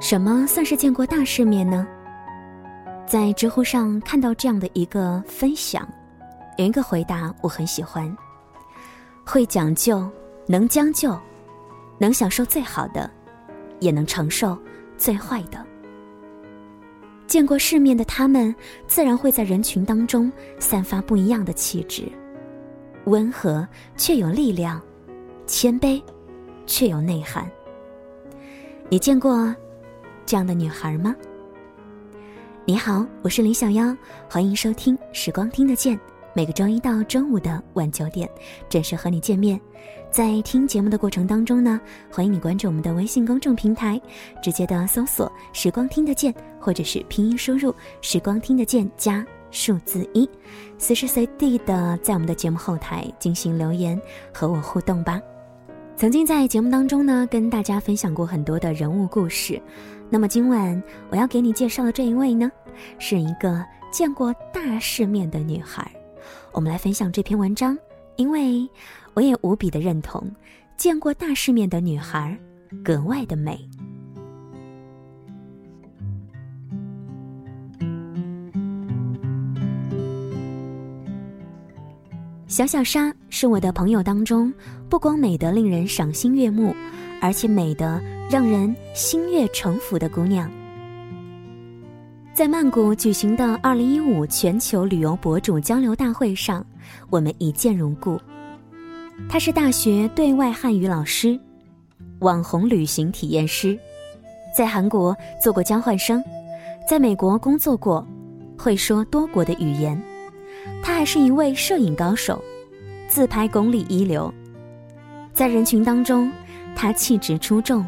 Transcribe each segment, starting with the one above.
什么算是见过大世面呢？在知乎上看到这样的一个分享，有一个回答我很喜欢：会讲究，能将就，能享受最好的，也能承受最坏的。见过世面的他们，自然会在人群当中散发不一样的气质，温和却有力量，谦卑却有内涵。你见过这样的女孩吗？你好，我是李小妖，欢迎收听《时光听得见》，每个周一到周五的晚九点准时和你见面。在听节目的过程当中呢，欢迎你关注我们的微信公众平台，直接的搜索“时光听得见”或者是拼音输入“时光听得见”加数字一，随时随地的在我们的节目后台进行留言和我互动吧。曾经在节目当中呢，跟大家分享过很多的人物故事。那么今晚我要给你介绍的这一位呢，是一个见过大世面的女孩。我们来分享这篇文章，因为我也无比的认同，见过大世面的女孩格外的美。小小莎是我的朋友当中，不光美得令人赏心悦目，而且美得让人心悦诚服的姑娘。在曼谷举行的二零一五全球旅游博主交流大会上，我们一见如故。她是大学对外汉语老师，网红旅行体验师，在韩国做过交换生，在美国工作过，会说多国的语言。他还是一位摄影高手，自拍功力一流。在人群当中，他气质出众，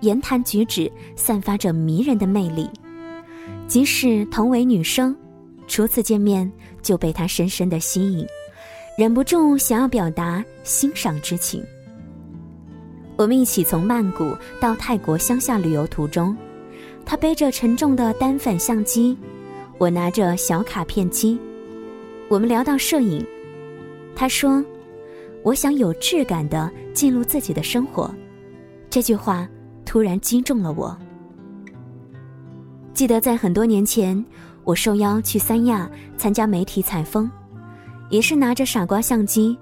言谈举止散发着迷人的魅力。即使同为女生，初次见面就被他深深的吸引，忍不住想要表达欣赏之情。我们一起从曼谷到泰国乡下旅游途中，他背着沉重的单反相机，我拿着小卡片机。我们聊到摄影，他说：“我想有质感的记录自己的生活。”这句话突然击中了我。记得在很多年前，我受邀去三亚参加媒体采风，也是拿着傻瓜相机。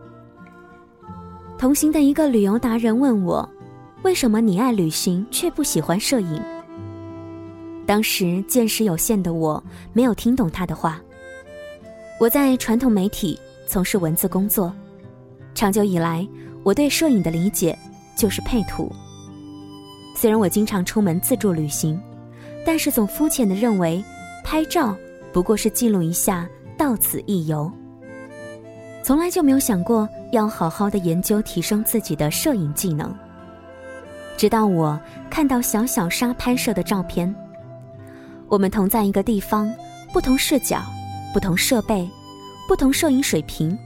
同行的一个旅游达人问我：“为什么你爱旅行却不喜欢摄影？”当时见识有限的我，没有听懂他的话。我在传统媒体从事文字工作，长久以来，我对摄影的理解就是配图。虽然我经常出门自助旅行，但是总肤浅的认为，拍照不过是记录一下，到此一游。从来就没有想过要好好的研究提升自己的摄影技能。直到我看到小小沙拍摄的照片，我们同在一个地方，不同视角。不同设备，不同摄影水平，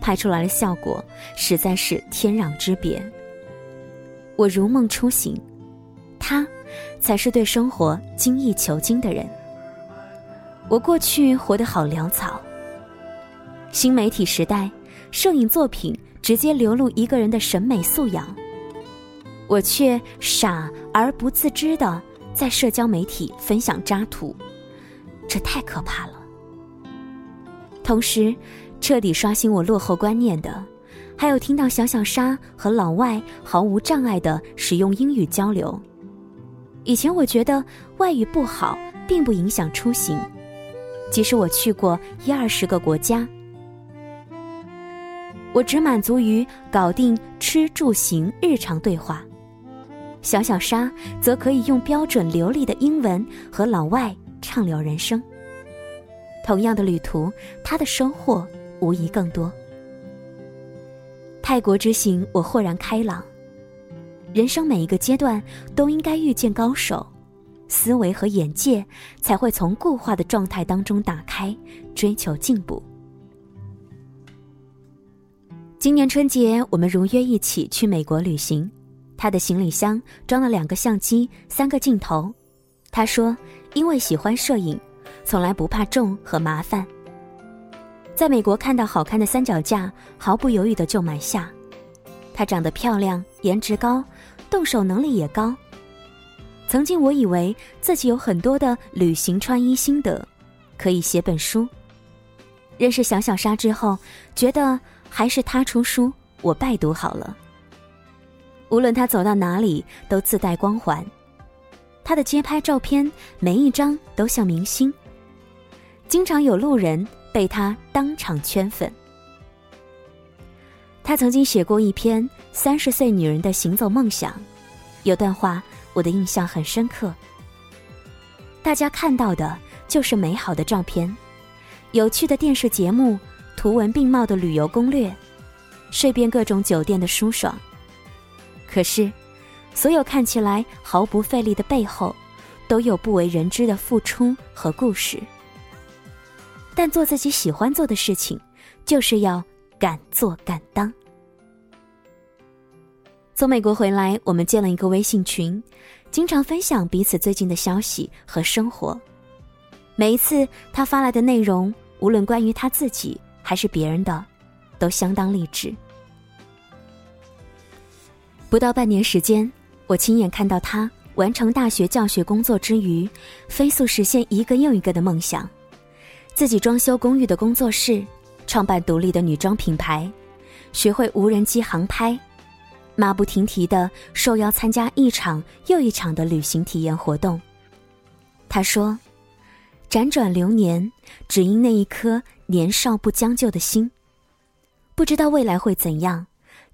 拍出来的效果实在是天壤之别。我如梦初醒，他才是对生活精益求精的人。我过去活得好潦草。新媒体时代，摄影作品直接流露一个人的审美素养，我却傻而不自知的在社交媒体分享渣图，这太可怕了。同时，彻底刷新我落后观念的，还有听到小小沙和老外毫无障碍的使用英语交流。以前我觉得外语不好，并不影响出行，即使我去过一二十个国家，我只满足于搞定吃住行日常对话。小小沙则可以用标准流利的英文和老外畅聊人生。同样的旅途，他的收获无疑更多。泰国之行，我豁然开朗。人生每一个阶段都应该遇见高手，思维和眼界才会从固化的状态当中打开，追求进步。今年春节，我们如约一起去美国旅行。他的行李箱装了两个相机，三个镜头。他说：“因为喜欢摄影。”从来不怕重和麻烦。在美国看到好看的三脚架，毫不犹豫的就买下。她长得漂亮，颜值高，动手能力也高。曾经我以为自己有很多的旅行穿衣心得，可以写本书。认识小小沙之后，觉得还是他出书，我拜读好了。无论他走到哪里，都自带光环。他的街拍照片每一张都像明星，经常有路人被他当场圈粉。他曾经写过一篇《三十岁女人的行走梦想》，有段话我的印象很深刻。大家看到的就是美好的照片，有趣的电视节目，图文并茂的旅游攻略，睡遍各种酒店的舒爽。可是，所有看起来毫不费力的背后，都有不为人知的付出和故事。但做自己喜欢做的事情，就是要。敢做敢当。从美国回来，我们建了一个微信群，经常分享彼此最近的消息和生活。每一次他发来的内容，无论关于他自己还是别人的，都相当励志。不到半年时间，我亲眼看到他完成大学教学工作之余，飞速实现一个又一个的梦想，自己装修公寓的工作室。创办独立的女装品牌，学会无人机航拍，马不停蹄的受邀参加一场又一场的旅行体验活动。他说：“辗转流年，只因那一颗年少不将就的心。不知道未来会怎样，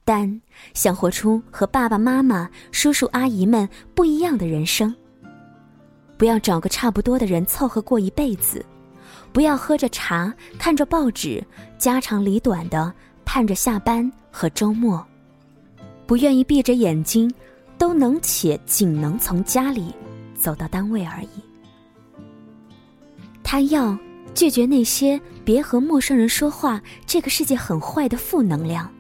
但想活出和爸爸妈妈、叔叔阿姨们不一样的人生。不要找个差不多的人凑合过一辈子。”不要喝着茶，看着报纸，家长里短的盼着下班和周末，不愿意闭着眼睛，都能且仅能从家里走到单位而已。他要拒绝那些别和陌生人说话，这个世界很坏的负能量，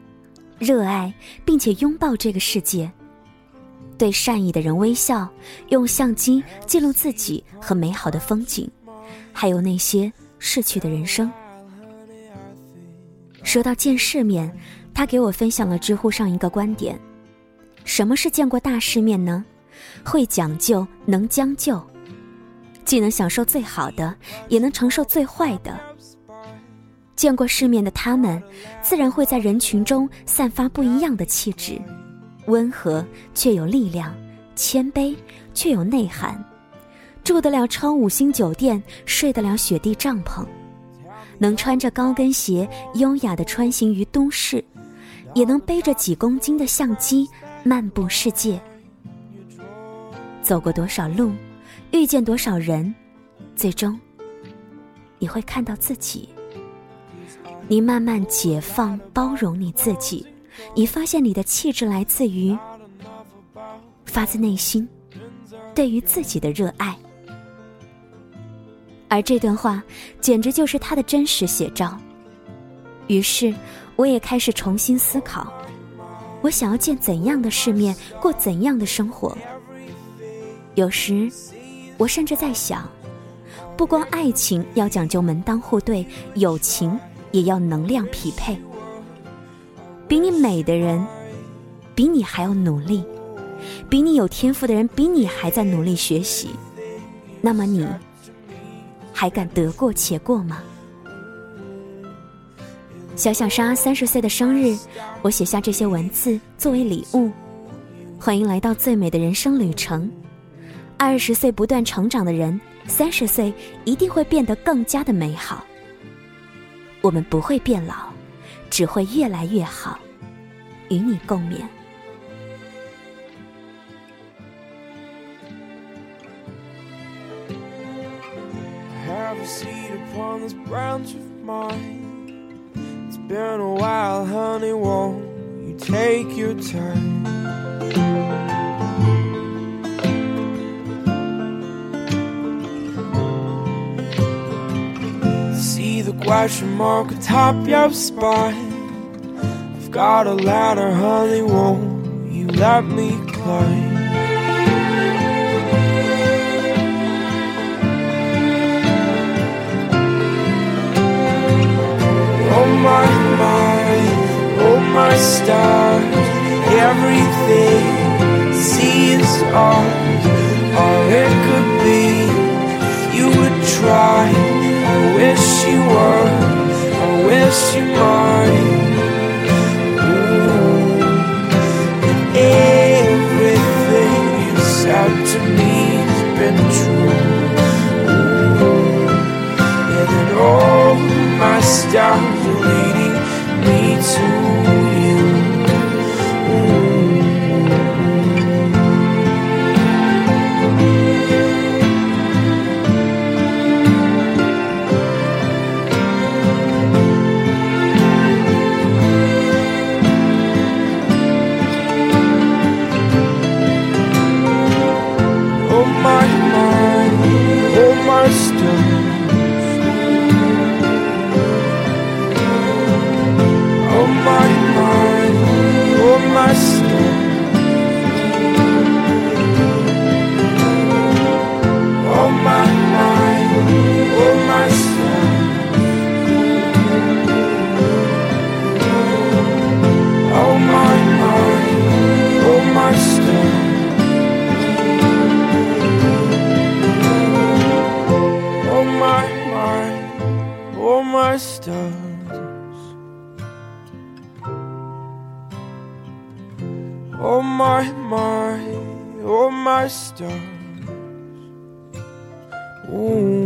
热爱并且拥抱这个世界，对善意的人微笑，用相机记录自己和美好的风景。还有那些逝去的人生。说到见世面，他给我分享了知乎上一个观点：什么是见过大世面呢？会讲究，能将就，既能享受最好的，也能承受最坏的。见过世面的他们，自然会在人群中散发不一样的气质，温和却有力量，谦卑却有内涵。住得了超五星酒店，睡得了雪地帐篷，能穿着高跟鞋优雅的穿行于都市，也能背着几公斤的相机漫步世界。走过多少路，遇见多少人，最终你会看到自己。你慢慢解放、包容你自己，你发现你的气质来自于发自内心对于自己的热爱。而这段话，简直就是他的真实写照。于是，我也开始重新思考：我想要见怎样的世面，过怎样的生活。有时，我甚至在想，不光爱情要讲究门当户对，友情也要能量匹配。比你美的人，比你还要努力；比你有天赋的人，比你还在努力学习。那么你？还敢得过且过吗？小小沙三十岁的生日，我写下这些文字作为礼物。欢迎来到最美的人生旅程。二十岁不断成长的人，三十岁一定会变得更加的美好。我们不会变老，只会越来越好。与你共勉。Upon this branch of mine. It's been a while, honey, won't you take your time? See the question mark atop your spine. I've got a ladder, honey, won't you let me climb? My stars, everything seems ours. all it could be. You would try, I wish you would, I wish you might. Ooh, everything you said to me has been true. Oh my stars. Oh my mind, oh my stars. Ooh.